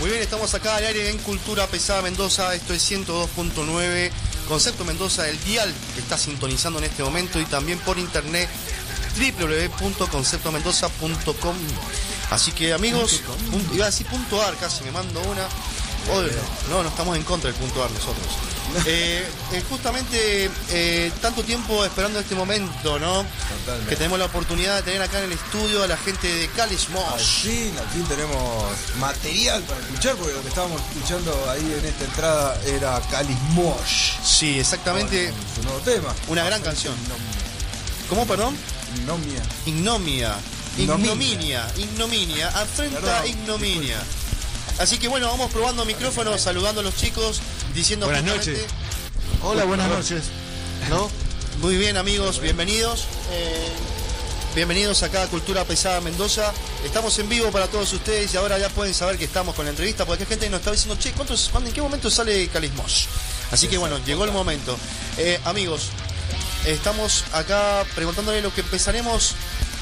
Muy bien, estamos acá al aire en Cultura Pesada Mendoza. Esto es 102.9 Concepto Mendoza, el dial que está sintonizando en este momento y también por internet www.conceptomendoza.com. Así que amigos, punto- iba a decir punto ar casi, me mando una. No, no, no estamos en contra del punto ar nosotros. Eh, eh, justamente eh, tanto tiempo esperando este momento, ¿no? Totalmente. Que tenemos la oportunidad de tener acá en el estudio a la gente de Calis Al Mosh. fin, al fin tenemos material para escuchar, porque lo que estábamos escuchando ahí en esta entrada era Calis Mosh. Sí, exactamente. Su nuevo tema. Una gran canción. ¿Cómo, perdón? Ignomia. Ignomia. Ignominia. Ignominia. Afrenta ignominia. Así que bueno, vamos probando micrófonos, saludando a los chicos, diciendo Buenas noches. Hola, buenas noches. ¿No? Muy bien amigos, bienvenidos. Eh, bienvenidos acá a Cultura Pesada Mendoza. Estamos en vivo para todos ustedes y ahora ya pueden saber que estamos con la entrevista porque hay gente que nos está diciendo, che, ¿cuántos, cuándo- ¿en qué momento sale Calismos? Así que bueno, llegó el momento. Eh, amigos, estamos acá preguntándole lo que empezaremos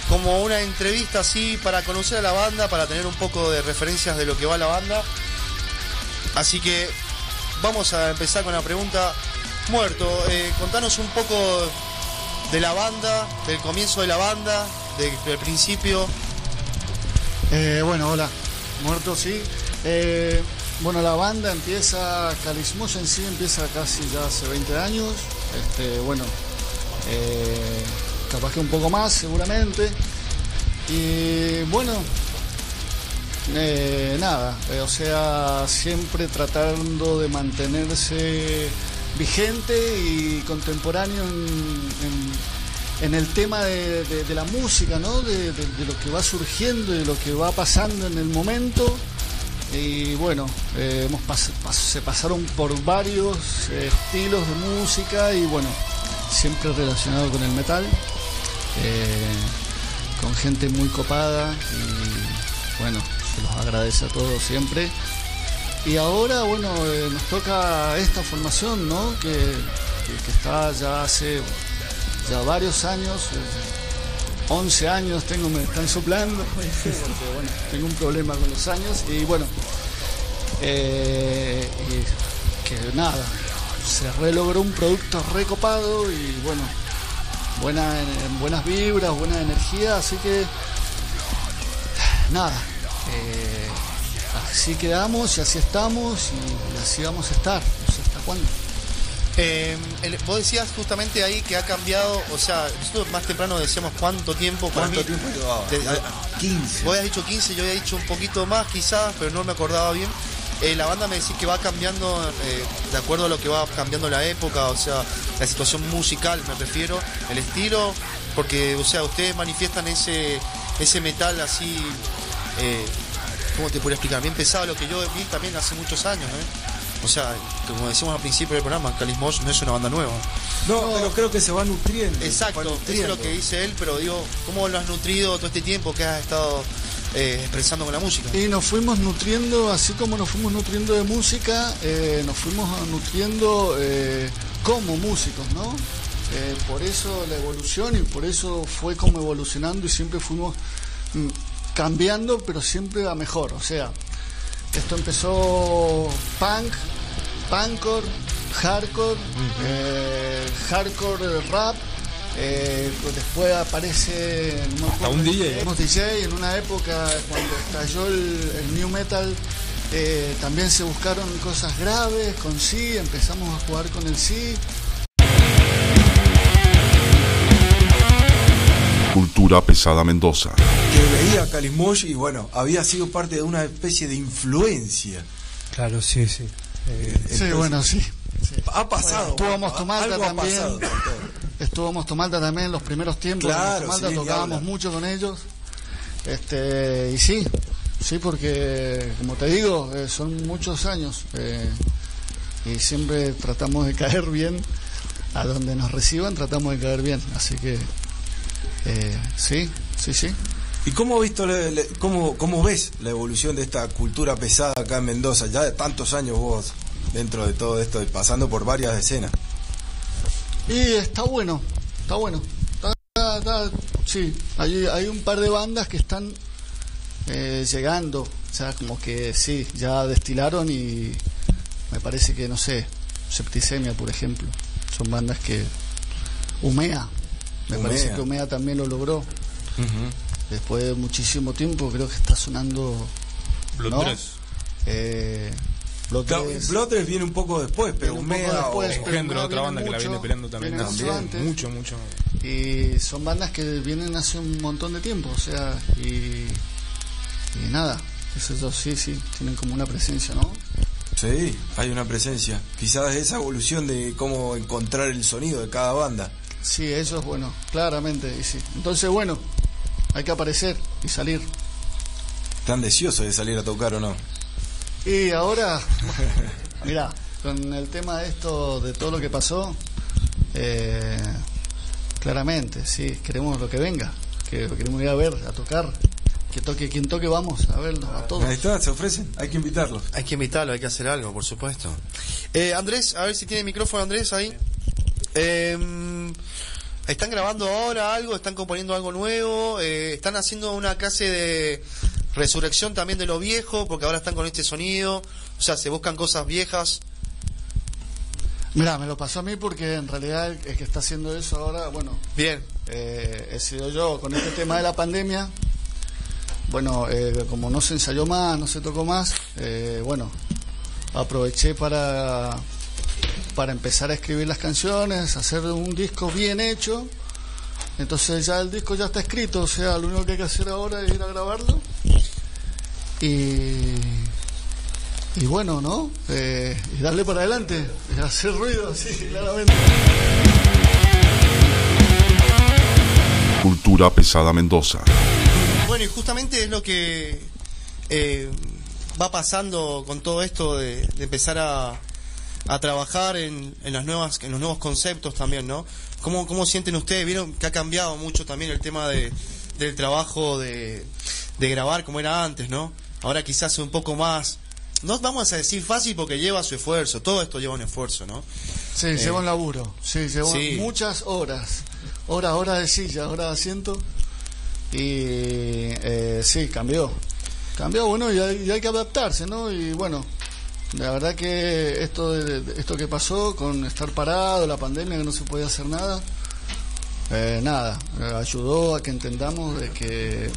como una entrevista así para conocer a la banda, para tener un poco de referencias de lo que va la banda. Así que vamos a empezar con la pregunta. Muerto, eh, contanos un poco de la banda, del comienzo de la banda, de- del principio. Eh, bueno, hola. Muerto, sí. Eh, bueno, la banda empieza, Calismos en sí empieza casi ya hace 20 años. Este, bueno, capaz que un poco más seguramente. Y bueno, eh, nada, eh, o sea, siempre tratando de mantenerse vigente y contemporáneo en, el tema de, la música, ¿no? De, lo que va surgiendo y de lo que va pasando en el momento. Y bueno, eh, hemos se pasaron por varios estilos de música y bueno, siempre relacionado con el metal, con gente muy copada y bueno, se los agradece a todos siempre. Y ahora, bueno, eh, nos toca esta formación, ¿no? Que, que- está ya hace ya varios años, eh, 11 años tengo, me están soplando, porque bueno, tengo un problema con los años y bueno, eh, que nada, se relogró un producto recopado y bueno, buena, buenas vibras, buena energía, así que nada, eh, así quedamos y así estamos y así vamos a estar, no sé hasta cuándo. Eh, el- vos decías justamente ahí que ha cambiado, o sea, nosotros más temprano decíamos cuánto tiempo. para ¿Cuánto tiempo llevaba? de- a- 15. Vos habías dicho 15, yo había dicho un poquito más quizás, pero no me acordaba bien. Eh, la banda me decís que va cambiando eh, de acuerdo a lo que va cambiando la época, o sea, la situación musical me refiero, el estilo, porque, o sea, ustedes manifiestan ese, ese metal así, eh, ¿cómo te podría explicar? Bien pesado, lo que yo vi también hace muchos años, ¿eh? O sea, como decimos al principio del programa, Calismos no es una banda nueva. No, pero creo que se va nutriendo. va Exacto, eso es lo que dice él, pero digo, ¿cómo lo has nutrido todo este tiempo que has estado eh, expresando con la música? Y nos fuimos nutriendo, así como nos fuimos nutriendo de música, eh, nos fuimos nutriendo eh, como músicos, ¿no? Eh, por eso la evolución y por eso fue como evolucionando y siempre fuimos mm, cambiando, pero siempre a mejor. O sea, esto empezó punk, punkcore, hardcore, eh, hardcore rap. eh, después aparece no acuerdo, un DJ. unos DJ en una época cuando estalló el, el new metal. eh, también se buscaron cosas graves con sí, empezamos a jugar con el sí. Cultura Pesada Mendoza. Que veía a y bueno, había sido parte de una especie de influencia. Claro, sí, sí. Eh, Sí, Entonces, bueno, sí. Ha pasado. Estuvo bueno, ha también. pasado. Estuvo también en los primeros tiempos. Claro, de Mostomalta sí, tocábamos mucho con ellos. Este, y sí, sí, porque como te digo, eh, son muchos años. eh, y siempre tratamos de caer bien. A donde nos reciban tratamos de caer bien. Así que eh, sí, sí, sí. ¿Y cómo, visto le- le- cómo, cómo ves la evolución de esta cultura pesada acá en Mendoza? Ya de tantos años vos dentro de todo esto y pasando por varias escenas. Y está bueno, está bueno. Está- está- sí, hay, hay un par de bandas que están eh, llegando O sea, como que sí, ya destilaron y me parece que, no sé, Septicemia, por ejemplo, son bandas que... Humea, me parece que Humea también lo logró. Después de muchísimo tiempo, creo que está sonando... Blood ¿no? Dress. Eh, Blood Claro, Dress. Bloodrest viene un poco después, pero un poco o- después. pero Engendro, otra banda que la viene peleando también. viene también. Mucho, mucho. Y son bandas que vienen hace un montón de tiempo, o sea, y, y nada, eso yo, sí, sí, tienen como una presencia, ¿no? Sí, hay una presencia. Quizás esa evolución de cómo encontrar el sonido de cada banda. Sí, eso es bueno, claramente, y sí. Entonces, bueno, hay que aparecer y salir. Tan deseosos de salir a tocar o no. Y ahora, mira, con el tema de esto, de todo lo que pasó, eh, claramente, sí, queremos lo que venga, que lo queremos ir a ver, a tocar, que toque quien toque, vamos a verlo, a todos. Ahí está, se ofrecen, hay que invitarlos. Hay que invitarlo, hay que hacer algo, por supuesto. Eh, Andrés, a ver si tiene micrófono Andrés ahí. Eh, ¿Están grabando ahora algo? ¿Están componiendo algo nuevo? Eh, ¿Están haciendo una clase de resurrección también de lo viejo? Porque ahora están con este sonido. O sea, se buscan cosas viejas. Mira, me lo pasó a mí porque en realidad el, el que está haciendo eso ahora, bueno, Bien. eh, he sido yo con este tema de la pandemia. Bueno, eh, como no se ensayó más, no se tocó más, eh, bueno, aproveché para, para empezar a escribir las canciones, hacer un disco bien hecho. Entonces ya el disco ya está escrito, o sea, lo único que hay que hacer ahora es ir a grabarlo. Y, y bueno, ¿no? Eh, y darle para adelante, y hacer ruido, sí, claramente. Cultura Pesada Mendoza. Bueno, y justamente es lo que eh, va pasando con todo esto de, de empezar a, a trabajar en, en las nuevas, en los nuevos conceptos también, ¿no? ¿Cómo, ¿Cómo sienten ustedes? Vieron que ha cambiado mucho también el tema de, del trabajo de, de grabar como era antes, ¿no? Ahora quizás un poco más, no vamos a decir fácil porque lleva su esfuerzo, todo esto lleva un esfuerzo, ¿no? Sí, lleva un laburo. Sí, lleva sí. muchas horas. Horas, horas de silla, horas de asiento. Y eh, sí, cambió. Cambió, bueno, y hay, y hay que adaptarse, ¿no? Y bueno, la verdad que esto, de, de- esto que pasó con estar parado, la pandemia, que no se podía hacer nada, eh, nada, eh, ayudó a que entendamos de que,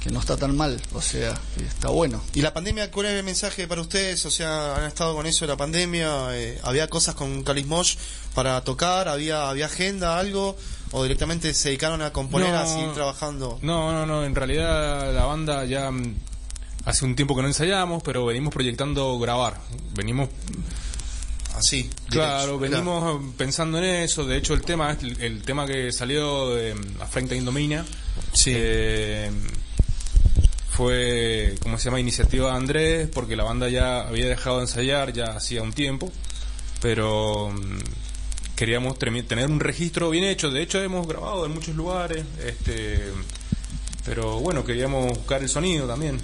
que no está tan mal, o sea, que está bueno. ¿Y la pandemia, cuál es el mensaje para ustedes? O sea, han estado con eso de la pandemia, eh, ¿había cosas con Calismosh para tocar? ¿Había, ¿Había agenda, algo? ¿O directamente se dedicaron a componer, No. a seguir trabajando? No, no, no. En realidad la banda ya mm, hace un tiempo que no ensayamos, pero venimos proyectando grabar. Venimos, Así. claro, venimos pensando en eso. De hecho, el tema, el, el tema que salió de mm, A Frente Indomina, Sí. eh, fue, ¿cómo se llama? Iniciativa de Andrés, porque la banda ya había dejado de ensayar ya hacía un tiempo, pero mm, queríamos tener un registro bien hecho. De hecho, hemos grabado en muchos lugares, este, pero bueno, queríamos buscar el sonido también.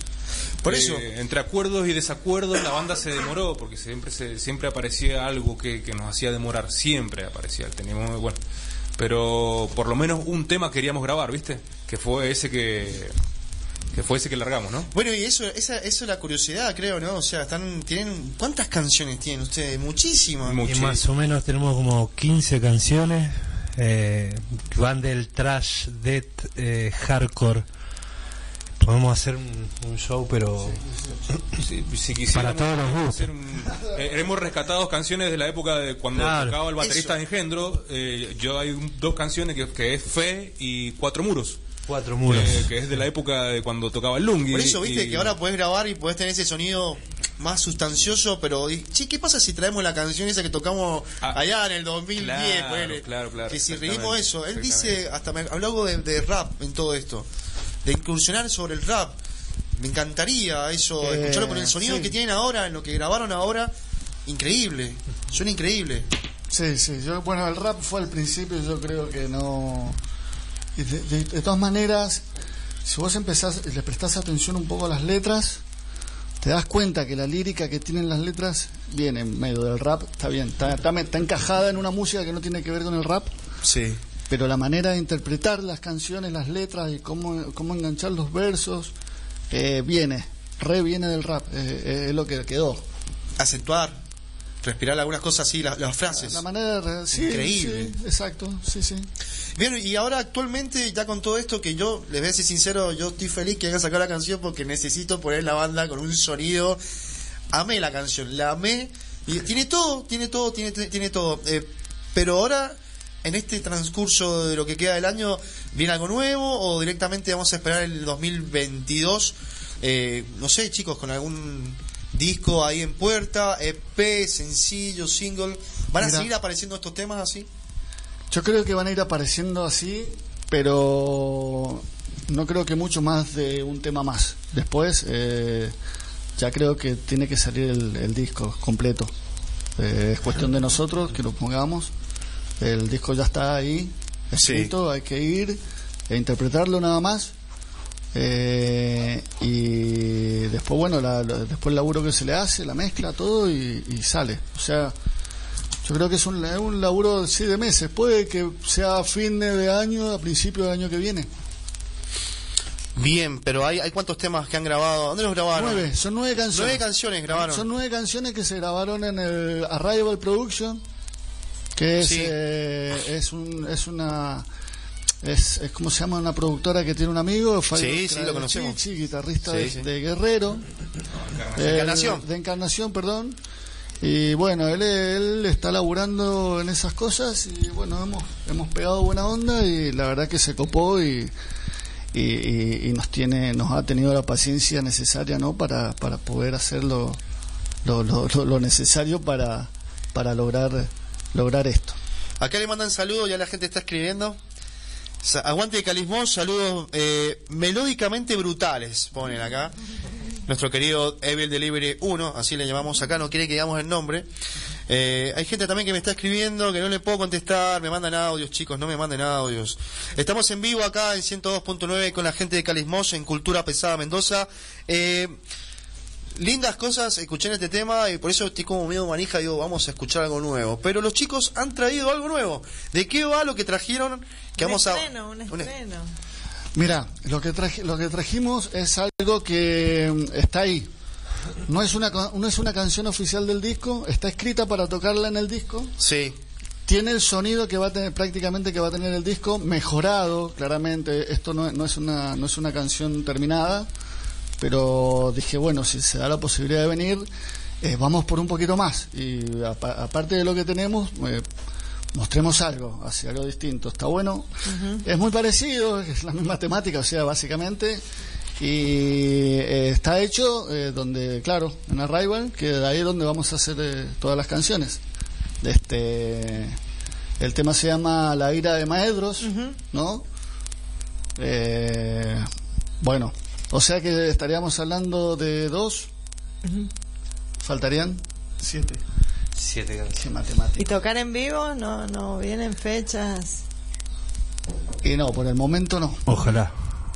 Por Eh, eso. entre acuerdos y desacuerdos, la banda se demoró, porque siempre se, siempre aparecía algo que, que nos hacía demorar, siempre aparecía. Teníamos, bueno, pero por lo menos un tema queríamos grabar, ¿viste? Que fue ese que, que fue ese que largamos, ¿no? Bueno, y eso, esa, eso es la curiosidad, creo, ¿no? O sea, están, tienen, ¿cuántas canciones tienen ustedes? Muchísimas. Mu- Y Sí. más o menos tenemos como 15 canciones. eh, van del trash, death, eh, hardcore. Podemos hacer un, un show, pero Si, si quisiéramos Para todos los gustos. eh, hemos rescatado canciones de la época de cuando Claro. tocaba el baterista Eso. de Engendro. eh, yo hay un- dos canciones que, que es Fe y Cuatro Muros. cuatro muros. eh, que es de la época de cuando tocaba el Lungi. Por eso, viste, y- que ahora podés grabar y podés tener ese sonido más sustancioso, pero, y, che, ¿qué pasa si traemos la canción esa que tocamos Ah, allá en el 2010? claro, ponele? claro, claro, Que si reímos eso, él dice, hasta me habló algo de, de rap en todo esto, de incursionar sobre el rap. Me encantaría eso, Eh, escucharlo con el sonido sí. que tienen ahora, en lo que grabaron ahora, increíble, suena increíble. Sí, sí, yo, bueno, el rap fue al principio, yo creo que no... de, de- de todas maneras, si vos empezás, le prestás atención un poco a las letras, te das cuenta que la lírica que tienen las letras viene en medio del rap, está bien, está, está, está encajada en una música que no tiene que ver con el rap, Sí. Pero la manera de interpretar las canciones, las letras y cómo, cómo enganchar los versos, eh, viene, re viene del rap, eh, es lo que quedó. Acentuar, respirar algunas cosas así, las, las frases. La manera de, sí, Increíble. sí, exacto, sí, sí. Bien, y ahora actualmente, ya con todo esto, que yo, les voy a ser sincero, yo estoy feliz que hayan sacado la canción porque necesito poner la banda con un sonido. Amé la canción, la amé. Y tiene todo, tiene todo, tiene, tiene todo. Eh, pero ahora, en este transcurso de lo que queda del año, ¿viene algo nuevo o directamente vamos a esperar el 2022? Eh, no sé, chicos, con algún disco ahí en puerta, EP, sencillo, single. ¿Van a seguir apareciendo estos temas así? Yo creo que van a ir apareciendo así, pero no creo que mucho más de un tema más. Después, eh, ya creo que tiene que salir el, el disco completo. Eh, es cuestión de nosotros que lo pongamos. El disco ya está ahí, escrito, hay que ir e interpretarlo nada más. Eh, y después, bueno, la- la- después el laburo que se le hace, la mezcla, todo y, y sale. O sea, yo creo que es un, un laburo sí, de meses. Puede que sea a fin de año, a principio del año que viene. Bien, pero hay, hay cuántos temas que han grabado. ¿Dónde los grabaron? Nueve, son nueve canciones. Nueve canciones grabaron. Son nueve canciones que se grabaron en el Arrival Production, que es, Sí. eh, es, un, es una... Es, es como se llama una productora que tiene un amigo, Fabio Sí, sí, lo conocemos. Chichi, guitarrista Sí, de, sí. de Guerrero. Eh, Encarnación. de Encarnación, perdón. Y bueno, él, él está laburando en esas cosas y bueno, hemos, hemos pegado buena onda y la verdad que se copó y, y, y- y nos tiene nos ha tenido la paciencia necesaria no para, para poder hacer lo- lo- lo necesario para, para lograr lograr esto. Acá le mandan saludos, ya la gente está escribiendo. Aguante de Calismón, saludos eh, melódicamente brutales, ponen acá. Nuestro querido Evil Delivery 1, así le llamamos acá, no quiere que digamos el nombre. Eh, hay gente también que me está escribiendo que no le puedo contestar, me mandan audios, chicos, no me manden audios. Estamos en vivo acá en 102.9 con la gente de Calismos en Cultura Pesada Mendoza. Eh, lindas cosas, escuché en este tema y por eso estoy como medio manija, digo, vamos a escuchar algo nuevo. Pero los chicos han traído algo nuevo. ¿De qué va lo que trajeron? Que un vamos a... estreno, un un- estreno. Mira, lo que traje, lo que trajimos es algo que mm, está ahí. No es una no es una canción oficial del disco, está escrita para tocarla en el disco. Sí, Tiene el sonido que va a tener prácticamente que va a tener el disco mejorado, claramente. Esto no, no es una no es una canción terminada, pero dije bueno si se da la posibilidad de venir, eh, vamos por un poquito más y apa- aparte de lo que tenemos. eh, mostremos algo, hacia algo distinto. Está bueno. Es muy parecido, es la misma temática, o sea, básicamente. Y eh, está hecho eh, donde, claro, en Arrival, que de ahí es donde vamos a hacer eh, todas las canciones. Este, el tema se llama La ira de Maedros, ¿no? Eh, bueno, o sea que estaríamos hablando de dos. Faltarían siete. Siete Qué canciones. ¿Y matemática. tocar en vivo? No, no vienen fechas. Y no, por el momento no. Ojalá,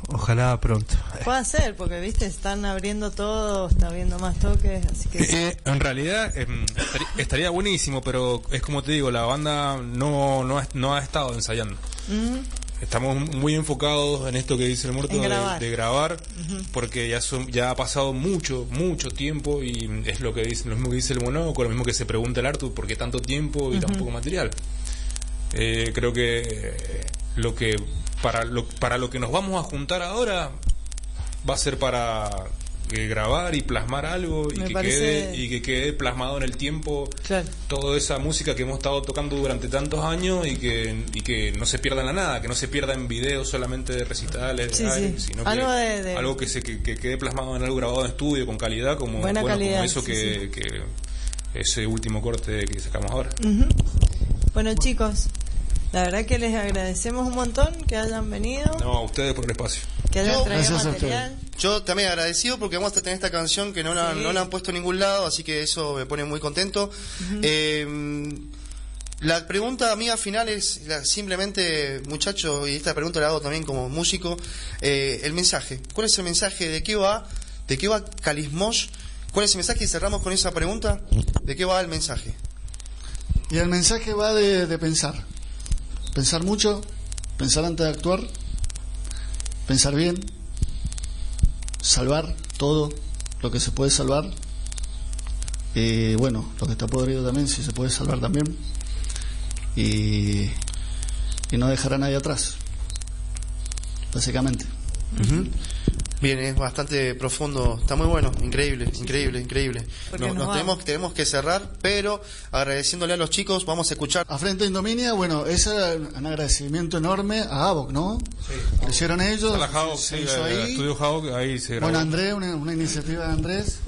ojalá pronto. Puede ser, porque viste, están abriendo todo, está habiendo más toques, así que... Eh, en realidad em, estaría, buenísimo, pero es como te digo, la banda no, no, ha, no ha estado ensayando. Estamos muy enfocados en esto que dice el muerto de- grabar. porque ya son, ya ha pasado mucho, mucho tiempo y es lo que dice, lo mismo que dice el monoco, lo mismo que se pregunta el Artu, ¿por qué tanto tiempo y tan poco material? Eh, creo que lo que para lo, para lo que nos vamos a juntar ahora va a ser para eh, grabar y plasmar algo y Me que parece- quede y que quede plasmado en el tiempo Claro. toda esa música que hemos estado tocando durante tantos años y que, y que no se pierda en la nada, que no se pierda en videos solamente de recitales, Sí, aire, sí. sino que Algo de- de- algo que se que, que quede plasmado en algo grabado en estudio con calidad como, Buena bueno, como calidad, eso sí, que, que ese último corte que sacamos ahora. Bueno, chicos, la verdad que les agradecemos un montón que hayan venido, No, a ustedes por el espacio. que hayan No, traído gracias material. Yo también agradecido porque vamos a tener esta canción que no la, Sí. no la han puesto en ningún lado, así que eso me pone muy contento. Eh, la pregunta mía final es la- simplemente, muchachos, y esta pregunta la hago también como músico, eh, el mensaje. ¿Cuál es el mensaje? ¿De qué va? ¿De qué va Calismos? ¿Cuál es el mensaje? Y cerramos con esa pregunta. ¿De qué va el mensaje? Y el mensaje va de, de pensar. Pensar mucho, pensar antes de actuar, pensar bien, salvar todo lo que se puede salvar. Y bueno, lo que está podrido también, si se puede salvar también. Y, y no dejar a nadie atrás. Básicamente. Bien, es bastante profundo, está muy bueno, increíble, increíble, increíble. Porque nos tenemos, tenemos que cerrar, pero agradeciéndole a los chicos, vamos a escuchar. A Frente Indominia, bueno, era un agradecimiento enorme a Avoc, ¿no? Lo hicieron ellos, A la Hawk, se sí, hizo ahí. estudio Hawk, ahí se grabó. Bueno, Andrés, una, una iniciativa de Andrés.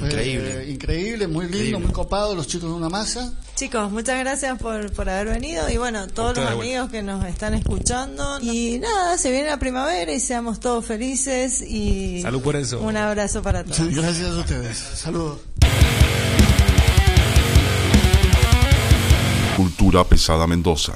Increíble. Eh, increíble, muy lindo, Increíble. muy copado, los chicos de una masa. Chicos, muchas gracias por, por haber venido y bueno, todos los bueno. amigos que nos están escuchando. Y nada, se viene la primavera y seamos todos felices y Salud por eso. un abrazo para todos. Gracias a ustedes. Saludos. Cultura Pesada Mendoza.